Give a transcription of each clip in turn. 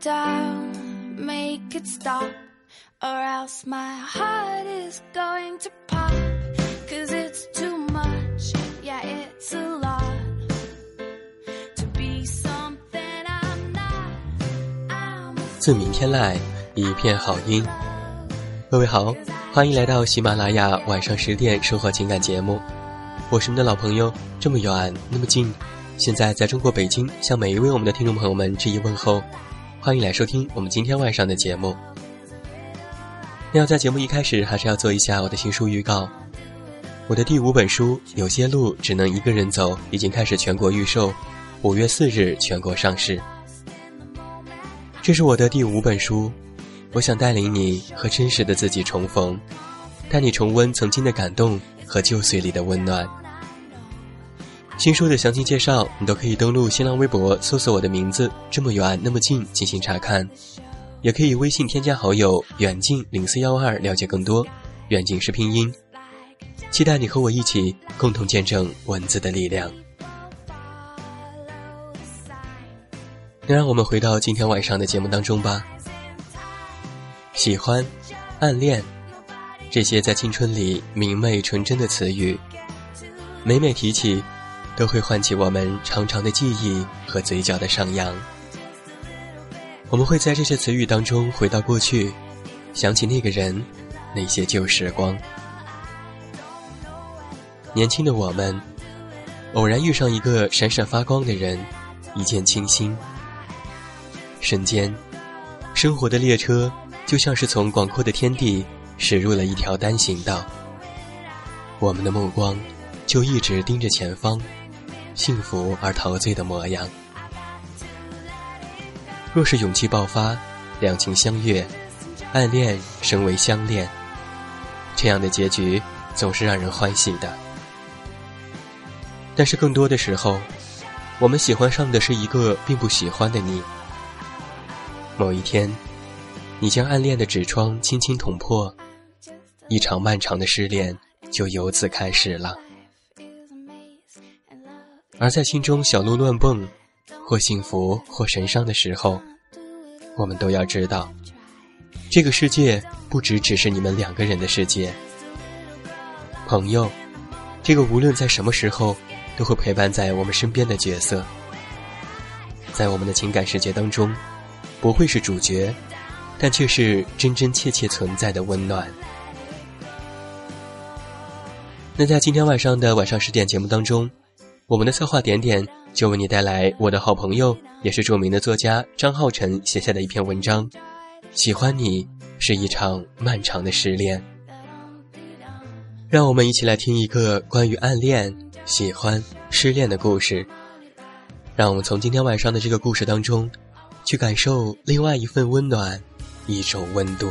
down make it stop or else my heart is going to pop. Cause it's too much yeah it's a lot to be something i'm not. 自明天来一片好音。各位好欢迎来到喜马拉雅晚上十点生活情感节目。我是你们的老朋友这么远那么近现在在中国北京向每一位我们的听众朋友们致以问候。欢迎来收听我们今天晚上的节目。那要在节目一开始，还是要做一下我的新书预告。我的第五本书《有些路只能一个人走》已经开始全国预售，五月四日全国上市。这是我的第五本书，我想带领你和真实的自己重逢，带你重温曾经的感动和旧岁里的温暖。新书的详情介绍，你都可以登录新浪微博搜索我的名字“这么远那么近”进行查看，也可以微信添加好友“远近零四幺二”了解更多。远近是拼音，期待你和我一起共同见证文字的力量。那让我们回到今天晚上的节目当中吧。喜欢、暗恋，这些在青春里明媚纯真的词语，每每提起，都会唤起我们长长的记忆和嘴角的上扬。我们会在这些词语当中回到过去，想起那个人，那些旧时光。年轻的我们，偶然遇上一个闪闪发光的人，一见倾心。瞬间，生活的列车就像是从广阔的天地驶入了一条单行道。我们的目光就一直盯着前方，幸福而陶醉的模样。若是勇气爆发，两情相悦，暗恋升为相恋，这样的结局总是让人欢喜的。但是更多的时候，我们喜欢上的是一个并不喜欢的你。某一天，你将暗恋的纸窗轻轻捅破，一场漫长的失恋就由此开始了。而在心中小鹿乱蹦，或幸福或神伤的时候，我们都要知道，这个世界不只只是你们两个人的世界。朋友，这个无论在什么时候都会陪伴在我们身边的角色，在我们的情感世界当中。不会是主角，但却是真真切切存在的温暖。那在今天晚上的晚上十点节目当中，我们的策划点点就为你带来我的好朋友，也是著名的作家张浩晨写下的一篇文章。喜欢你是一场漫长的失恋，让我们一起来听一个关于暗恋、喜欢、失恋的故事。让我们从今天晚上的这个故事当中。去感受另外一份温暖，一种温度。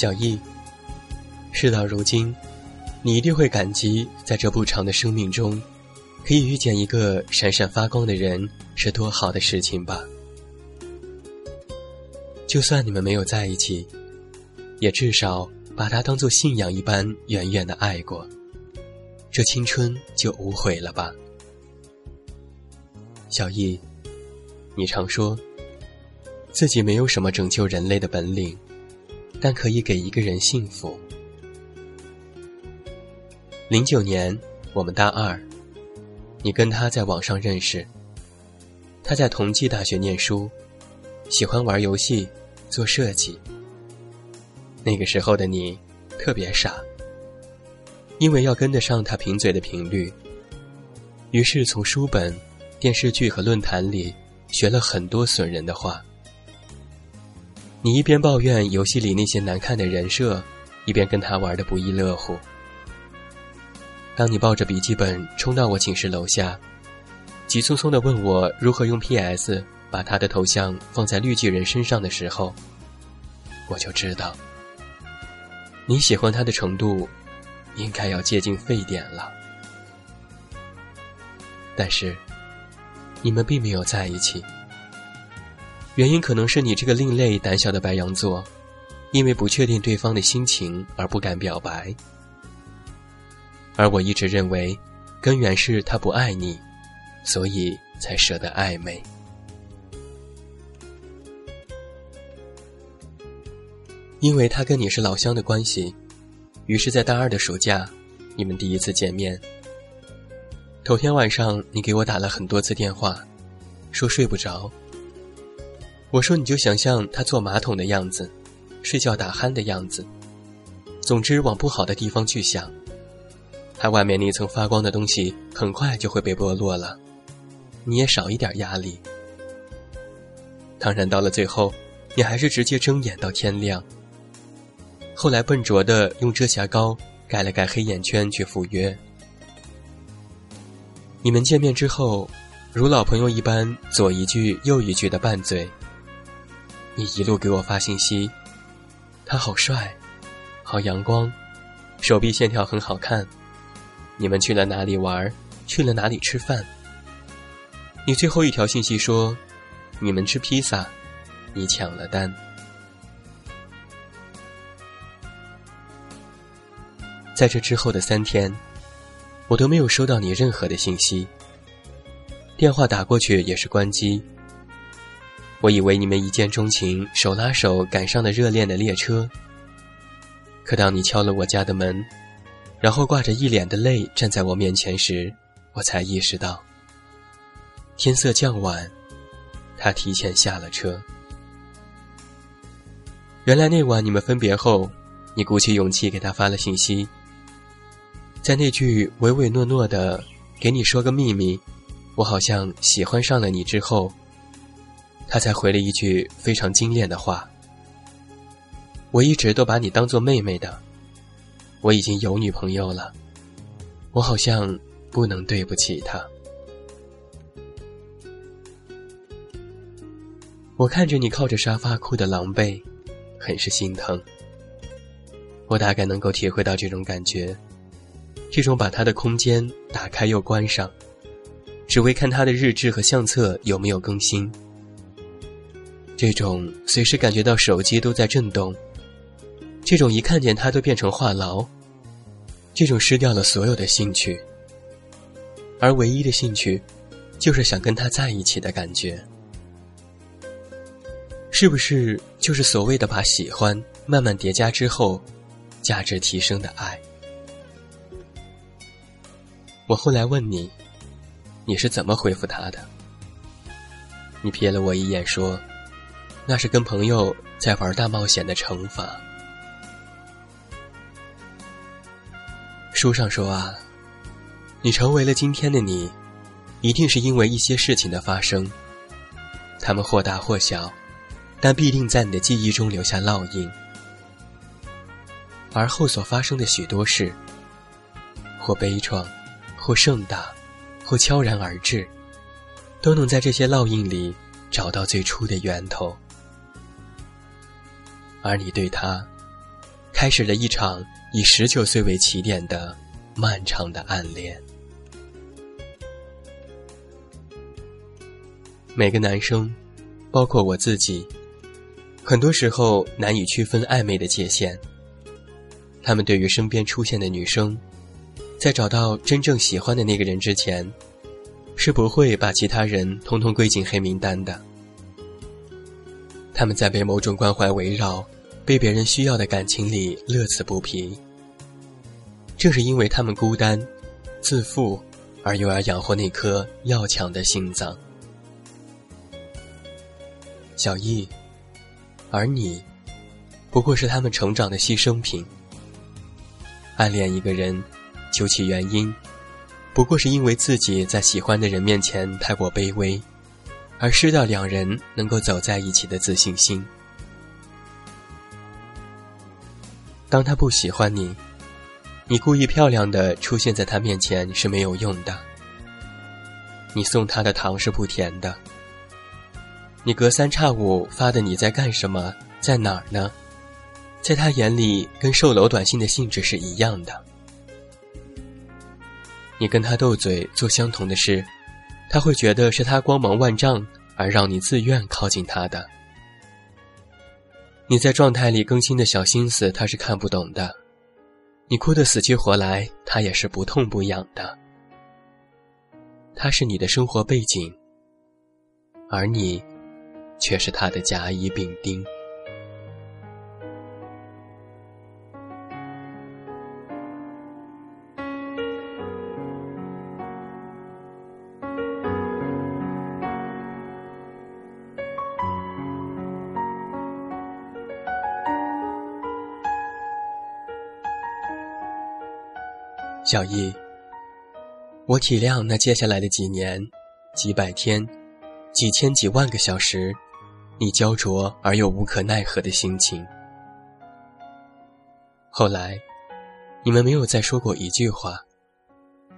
小易，事到如今，你一定会感激在这不长的生命中，可以遇见一个闪闪发光的人，是多好的事情吧。就算你们没有在一起，也至少把他当做信仰一般远远的爱过，这青春就无悔了吧。小易，你常说自己没有什么拯救人类的本领，但可以给一个人幸福。零九年，我们大二，你跟他在网上认识，他在同济大学念书，喜欢玩游戏。做设计，那个时候的你特别傻，因为要跟得上他贫嘴的频率，于是从书本、电视剧和论坛里学了很多损人的话。你一边抱怨游戏里那些难看的人设，一边跟他玩的不亦乐乎。当你抱着笔记本冲到我寝室楼下，急匆匆的问我如何用 PS。把他的头像放在绿巨人身上的时候，我就知道你喜欢他的程度应该要接近沸点了。但是你们并没有在一起，原因可能是你这个另类胆小的白羊座，因为不确定对方的心情而不敢表白，而我一直认为根源是他不爱你，所以才舍得暧昧。因为他跟你是老乡的关系，于是，在大二的暑假，你们第一次见面。头天晚上，你给我打了很多次电话，说睡不着。我说你就想象他坐马桶的样子，睡觉打鼾的样子，总之往不好的地方去想。他外面那层发光的东西很快就会被剥落了，你也少一点压力。当然，到了最后，你还是直接睁眼到天亮。后来笨拙的用遮瑕膏盖了盖黑眼圈去赴约。你们见面之后，如老朋友一般左一句右一句的拌嘴。你一路给我发信息，他好帅，好阳光，手臂线条很好看。你们去了哪里玩？去了哪里吃饭？你最后一条信息说，你们吃披萨，你抢了单。在这之后的三天，我都没有收到你任何的信息。电话打过去也是关机。我以为你们一见钟情，手拉手赶上了热恋的列车。可当你敲了我家的门，然后挂着一脸的泪站在我面前时，我才意识到，天色将晚，他提前下了车。原来那晚你们分别后，你鼓起勇气给他发了信息。在那句唯唯诺诺的“给你说个秘密，我好像喜欢上了你”之后，他才回了一句非常精炼的话：“我一直都把你当做妹妹的，我已经有女朋友了，我好像不能对不起她。”我看着你靠着沙发哭的狼狈，很是心疼。我大概能够体会到这种感觉。这种把他的空间打开又关上，只为看他的日志和相册有没有更新。这种随时感觉到手机都在震动，这种一看见他都变成话痨，这种失掉了所有的兴趣，而唯一的兴趣，就是想跟他在一起的感觉。是不是就是所谓的把喜欢慢慢叠加之后，价值提升的爱？我后来问你，你是怎么回复他的？你瞥了我一眼，说：“那是跟朋友在玩大冒险的惩罚。”书上说啊，你成为了今天的你，一定是因为一些事情的发生，他们或大或小，但必定在你的记忆中留下烙印。而后所发生的许多事，或悲怆。或盛大，或悄然而至，都能在这些烙印里找到最初的源头。而你对他，开始了一场以十九岁为起点的漫长的暗恋。每个男生，包括我自己，很多时候难以区分暧昧的界限。他们对于身边出现的女生，在找到真正喜欢的那个人之前，是不会把其他人通通归进黑名单的。他们在被某种关怀围绕、被别人需要的感情里乐此不疲。正是因为他们孤单、自负，而又要养活那颗要强的心脏。小易，而你，不过是他们成长的牺牲品。暗恋一个人，究其原因，不过是因为自己在喜欢的人面前太过卑微。而失掉两人能够走在一起的自信心。当他不喜欢你，你故意漂亮的出现在他面前是没有用的。你送他的糖是不甜的。你隔三差五发的你在干什么，在哪儿呢？在他眼里，跟售楼短信的性质是一样的。你跟他斗嘴做相同的事。他会觉得是他光芒万丈而让你自愿靠近他的。你在状态里更新的小心思，他是看不懂的。你哭得死去活来，他也是不痛不痒的。他是你的生活背景，而你，却是他的甲乙丙丁。小易，我体谅那接下来的几年、几百天、几千几万个小时，你焦灼而又无可奈何的心情。后来，你们没有再说过一句话，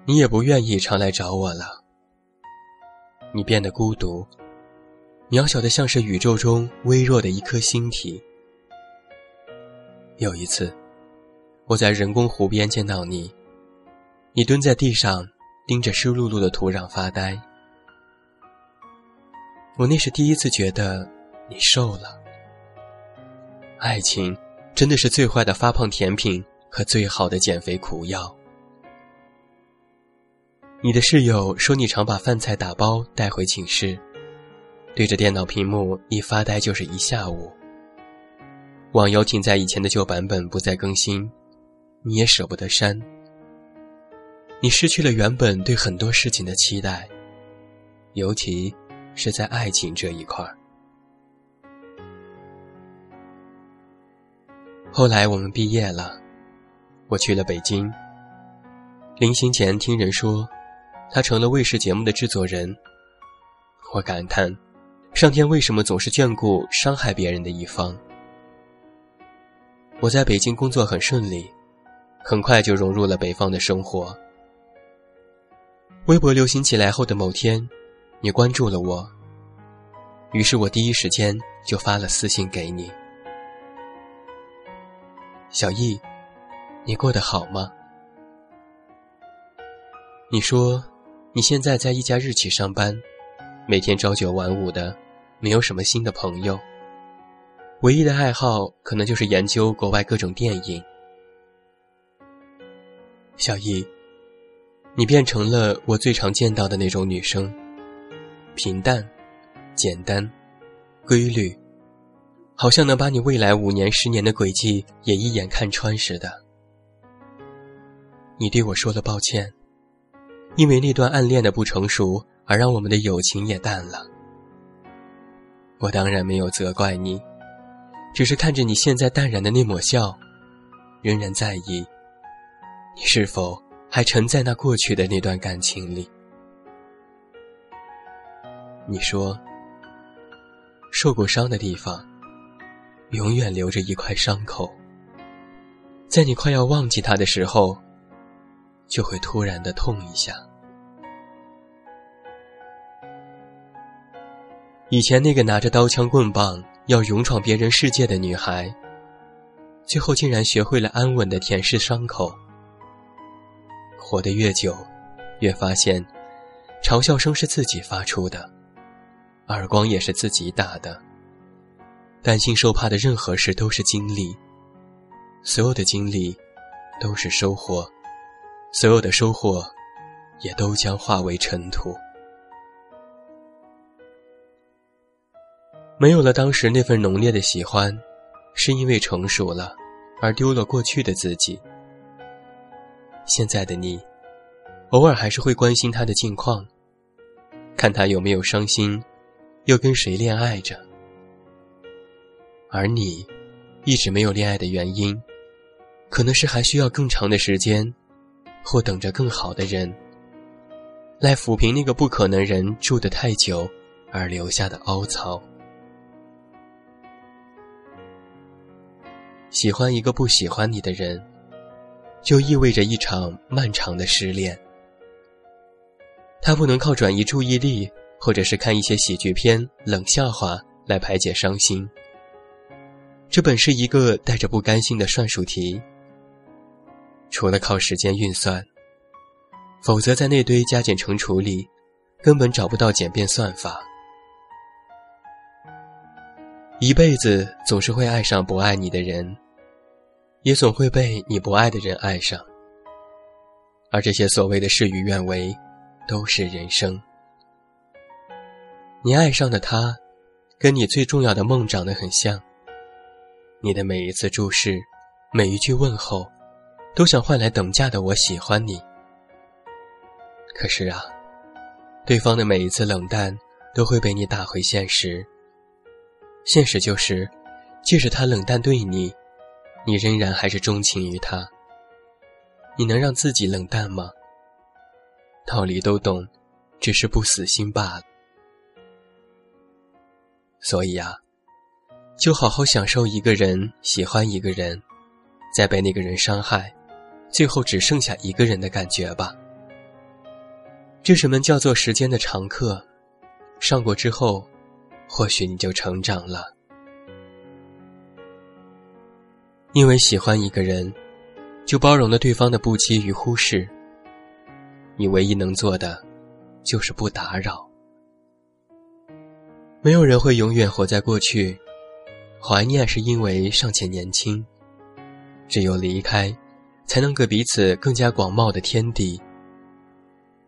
你也不愿意常来找我了。你变得孤独，渺小的像是宇宙中微弱的一颗星体。有一次，我在人工湖边见到你。你蹲在地上，盯着湿漉漉的土壤发呆。我那是第一次觉得你瘦了。爱情真的是最坏的发胖甜品和最好的减肥苦药。你的室友说你常把饭菜打包带回寝室，对着电脑屏幕一发呆就是一下午。网游停在以前的旧版本不再更新，你也舍不得删。你失去了原本对很多事情的期待，尤其是在爱情这一块儿。后来我们毕业了，我去了北京。临行前听人说，他成了卫视节目的制作人。我感叹，上天为什么总是眷顾伤害别人的一方？我在北京工作很顺利，很快就融入了北方的生活。微博流行起来后的某天，你关注了我。于是我第一时间就发了私信给你：“小易，你过得好吗？”你说你现在在一家日企上班，每天朝九晚五的，没有什么新的朋友，唯一的爱好可能就是研究国外各种电影。小易。你变成了我最常见到的那种女生，平淡、简单、规律，好像能把你未来五年、十年的轨迹也一眼看穿似的。你对我说了抱歉，因为那段暗恋的不成熟，而让我们的友情也淡了。我当然没有责怪你，只是看着你现在淡然的那抹笑，仍然在意你是否。还沉在那过去的那段感情里。你说，受过伤的地方，永远留着一块伤口，在你快要忘记他的时候，就会突然的痛一下。以前那个拿着刀枪棍棒要勇闯别人世界的女孩，最后竟然学会了安稳的舔舐伤口。活得越久，越发现，嘲笑声是自己发出的，耳光也是自己打的。担心受怕的任何事都是经历，所有的经历都是收获，所有的收获也都将化为尘土。没有了当时那份浓烈的喜欢，是因为成熟了，而丢了过去的自己。现在的你，偶尔还是会关心他的近况，看他有没有伤心，又跟谁恋爱着。而你，一直没有恋爱的原因，可能是还需要更长的时间，或等着更好的人，来抚平那个不可能人住得太久而留下的凹槽。喜欢一个不喜欢你的人，就意味着一场漫长的失恋。他不能靠转移注意力，或者是看一些喜剧片、冷笑话来排解伤心。这本是一个带着不甘心的算术题，除了靠时间运算，否则在那堆加减乘除里，根本找不到简便算法。一辈子总是会爱上不爱你的人，也总会被你不爱的人爱上，而这些所谓的事与愿违，都是人生。你爱上的他，跟你最重要的梦长得很像。你的每一次注视，每一句问候，都想换来等价的“我喜欢你”。可是啊，对方的每一次冷淡，都会被你打回现实。现实就是，即使他冷淡对你，你仍然还是钟情于他。你能让自己冷淡吗？道理都懂，只是不死心罢了。所以啊。就好好享受一个人喜欢一个人，再被那个人伤害，最后只剩下一个人的感觉吧。这是门叫做时间的常客，上过之后，或许你就成长了。因为喜欢一个人，就包容了对方的不羁与忽视。你唯一能做的，就是不打扰。没有人会永远活在过去。怀念是因为尚且年轻，只有离开，才能给彼此更加广袤的天地。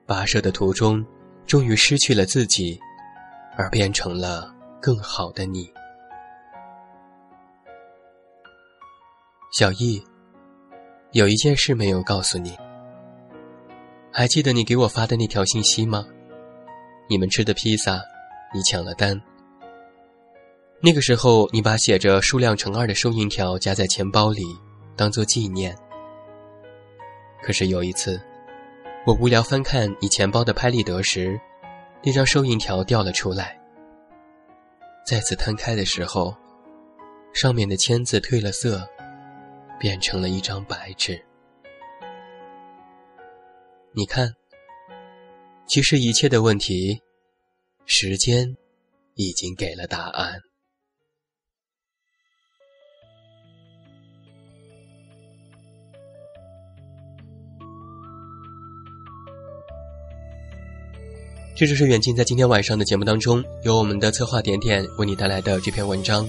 跋涉的途中，终于失去了自己，而变成了更好的你。小易，有一件事没有告诉你，还记得你给我发的那条信息吗？你们吃的披萨，你抢了单。那个时候，你把写着数量乘二的收银条夹在钱包里，当做纪念。可是有一次，我无聊翻看你钱包的拍立得时，那张收银条掉了出来。再次摊开的时候，上面的签字褪了色，变成了一张白纸。你看，其实一切的问题，时间已经给了答案。这就是远近在今天晚上的节目当中，由我们的策划点点为你带来的这篇文章。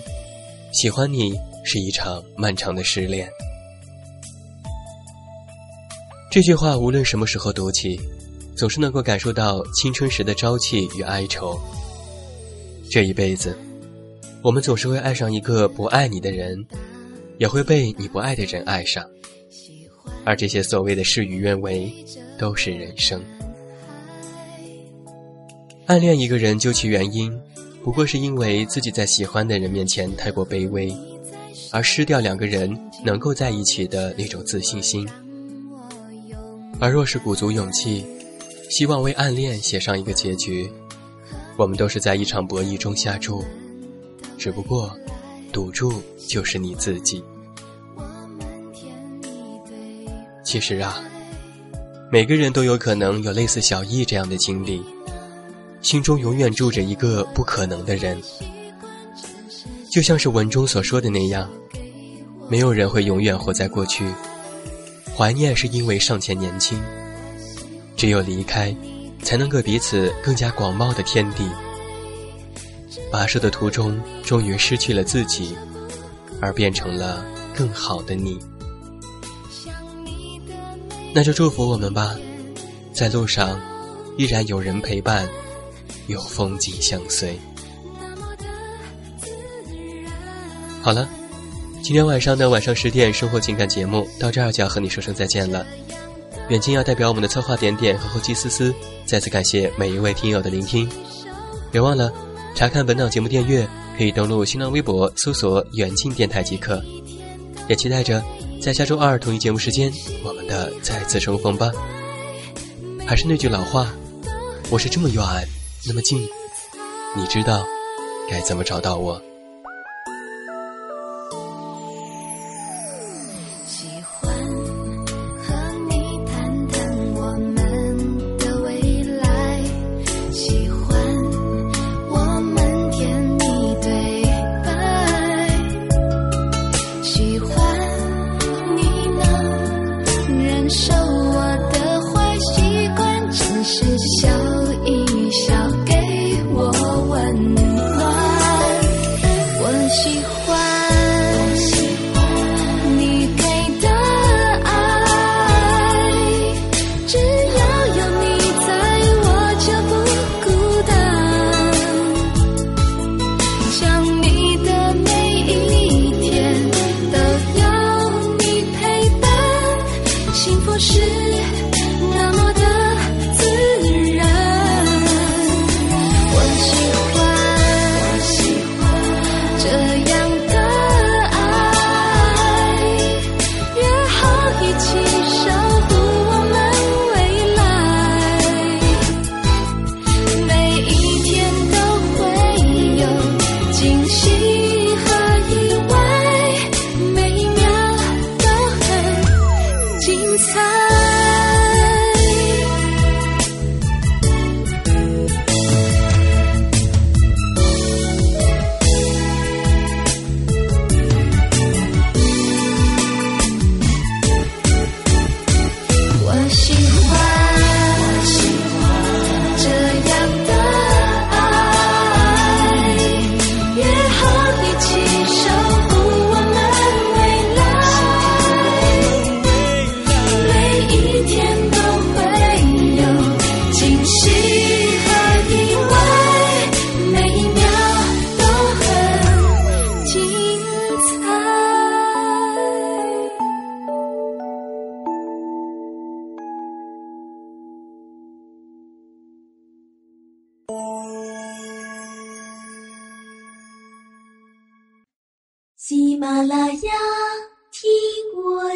喜欢你是一场漫长的失恋。这句话无论什么时候读起，总是能够感受到青春时的朝气与哀愁。这一辈子，我们总是会爱上一个不爱你的人，也会被你不爱的人爱上，而这些所谓的事与愿违，都是人生。暗恋一个人，究其原因，不过是因为自己在喜欢的人面前太过卑微，而失掉两个人能够在一起的那种自信心。而若是鼓足勇气，希望为暗恋写上一个结局，我们都是在一场博弈中下注，只不过，赌注就是你自己。其实啊，每个人都有可能有类似小易这样的经历。心中永远住着一个不可能的人，就像是文中所说的那样，没有人会永远活在过去，怀念是因为尚且年轻。只有离开，才能给彼此更加广袤的天地。跋涉的途中，终于失去了自己，而变成了更好的你。那就祝福我们吧，在路上依然有人陪伴，有风景相随。好了，今天晚上的晚上十点生活情感节目到这儿就要和你说声再见了。远近要代表我们的策划点点和后期思思，再次感谢每一位听友的聆听。别忘了查看本档节目订阅，可以登录新浪微博搜索“远近电台”即可。也期待着在下周二同一节目时间，我们的再次重逢吧。还是那句老话，我是这么远，那么近，你知道该怎么找到我？喜马拉雅，听我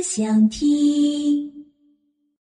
想听。